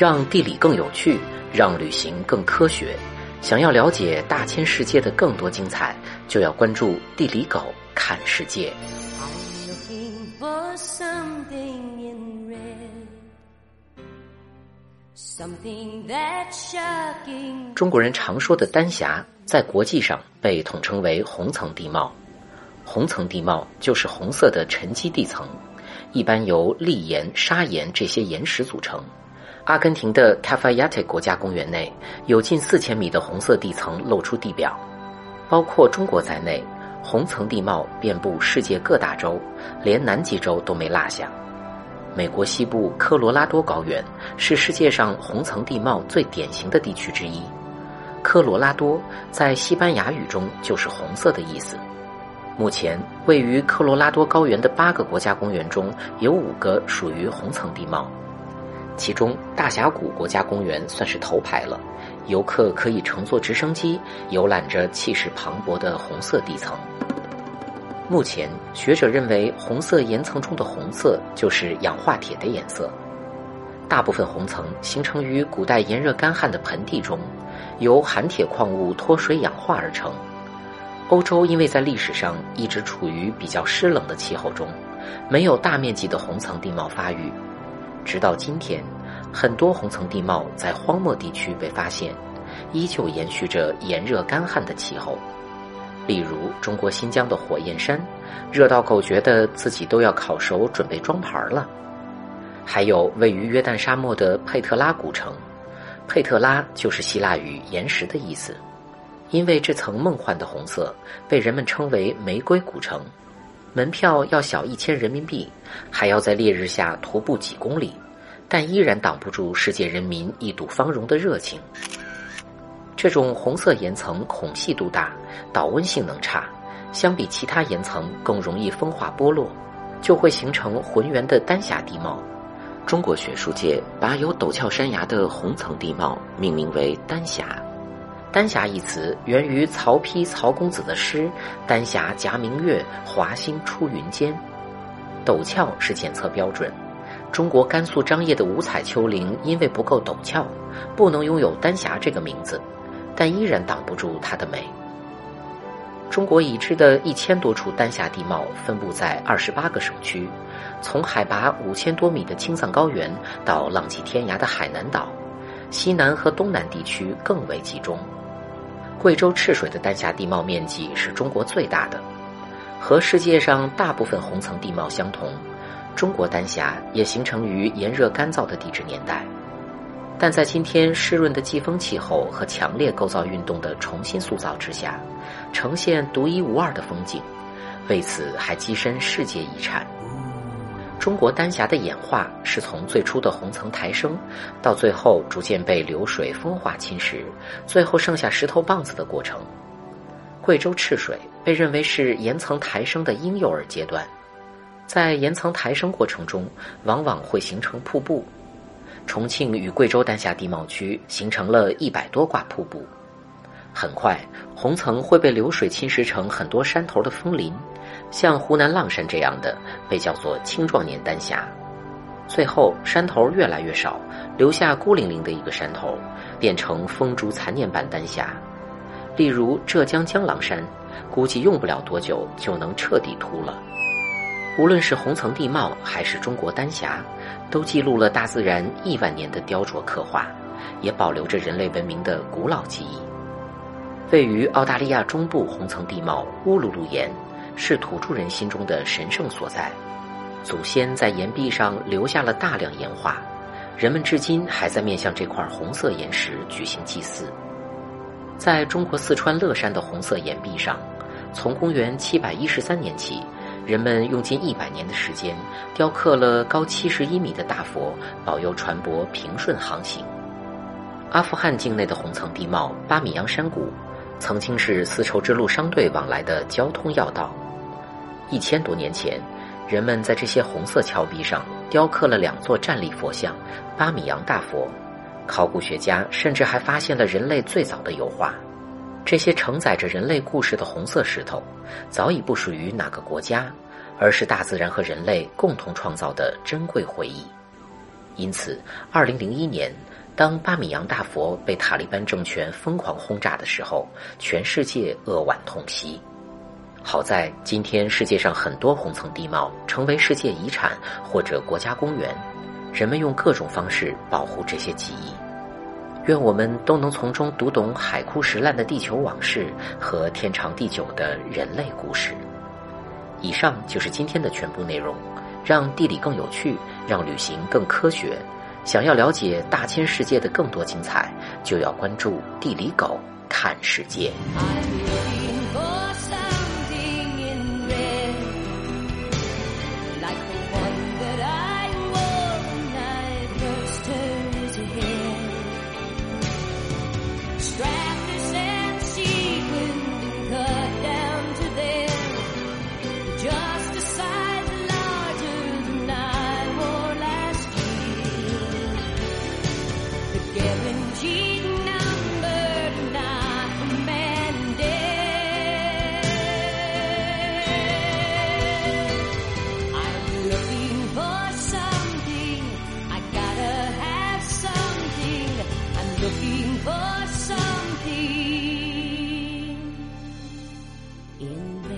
让地理更有趣，让旅行更科学。想要了解大千世界的更多精彩，就要关注地理狗看世界。中国人常说的丹霞，在国际上被统称为红层地貌。红层地貌就是红色的沉积地层，一般由砾岩、砂岩这些岩石组成。阿根廷的 Cafayate 国家公园内有近四千米的红色地层露出地表，包括中国在内，红层地貌遍布世界各大洲，连南极洲都没落下。美国西部科罗拉多高原是世界上红层地貌最典型的地区之一。科罗拉多在西班牙语中就是红色的意思。目前位于科罗拉多高原的八个国家公园中有五个属于红层地貌，其中大峡谷国家公园算是头牌了，游客可以乘坐直升机游览着气势磅礴的红色地层。目前，学者认为红色岩层中的红色就是氧化铁的颜色。大部分红层形成于古代炎热干旱的盆地中，由含铁矿物脱水氧化而成。欧洲因为在历史上一直处于比较湿冷的气候中，没有大面积的红层地貌发育。直到今天，很多红层地貌在荒漠地区被发现，依旧延续着炎热干旱的气候。例如，中国新疆的火焰山，热到狗觉得自己都要烤熟，准备装盘了。还有位于约旦沙漠的佩特拉古城，佩特拉就是希腊语“岩石”的意思。因为这层梦幻的红色，被人们称为“玫瑰古城”。门票要小一千人民币，还要在烈日下徒步几公里，但依然挡不住世界人民一睹芳容的热情。这种红色岩层孔隙度大，导温性能差，相比其他岩层更容易风化剥落，就会形成浑圆的丹霞地貌。中国学术界把有陡峭山崖的红层地貌命名为丹霞。丹霞一词源于曹丕曹公子的诗“丹霞夹明月，华星出云间”。陡峭是检测标准。中国甘肃张掖的五彩丘陵因为不够陡峭，不能拥有丹霞这个名字。但依然挡不住它的美。中国已知的一千多处丹霞地貌分布在二十八个省区，从海拔五千多米的青藏高原到浪迹天涯的海南岛，西南和东南地区更为集中。贵州赤水的丹霞地貌面积是中国最大的，和世界上大部分红层地貌相同，中国丹霞也形成于炎热干燥的地质年代。但在今天湿润的季风气候和强烈构造运动的重新塑造之下，呈现独一无二的风景，为此还跻身世界遗产。中国丹霞的演化是从最初的红层抬升，到最后逐渐被流水风化侵蚀，最后剩下石头棒子的过程。贵州赤水被认为是岩层抬升的婴幼儿阶段，在岩层抬升过程中，往往会形成瀑布。重庆与贵州丹霞地貌区形成了一百多挂瀑布，很快红层会被流水侵蚀成很多山头的峰林，像湖南浪山这样的被叫做青壮年丹霞。最后山头越来越少，留下孤零零的一个山头，变成风烛残年般丹霞。例如浙江江郎山，估计用不了多久就能彻底秃了。无论是红层地貌还是中国丹霞。都记录了大自然亿万年的雕琢刻画，也保留着人类文明的古老记忆。位于澳大利亚中部红层地貌乌鲁鲁岩，是土著人心中的神圣所在。祖先在岩壁上留下了大量岩画，人们至今还在面向这块红色岩石举行祭祀。在中国四川乐山的红色岩壁上，从公元七百一十三年起。人们用近一百年的时间，雕刻了高七十一米的大佛，保佑船舶平顺航行。阿富汗境内的红层地貌巴米扬山谷，曾经是丝绸之路商队往来的交通要道。一千多年前，人们在这些红色峭壁上雕刻了两座站立佛像——巴米扬大佛。考古学家甚至还发现了人类最早的油画。这些承载着人类故事的红色石头，早已不属于哪个国家，而是大自然和人类共同创造的珍贵回忆。因此，二零零一年，当巴米扬大佛被塔利班政权疯狂轰炸的时候，全世界扼腕痛惜。好在今天世界上很多红层地貌成为世界遗产或者国家公园，人们用各种方式保护这些记忆。愿我们都能从中读懂海枯石烂的地球往事和天长地久的人类故事。以上就是今天的全部内容。让地理更有趣，让旅行更科学。想要了解大千世界的更多精彩，就要关注地理狗看世界。in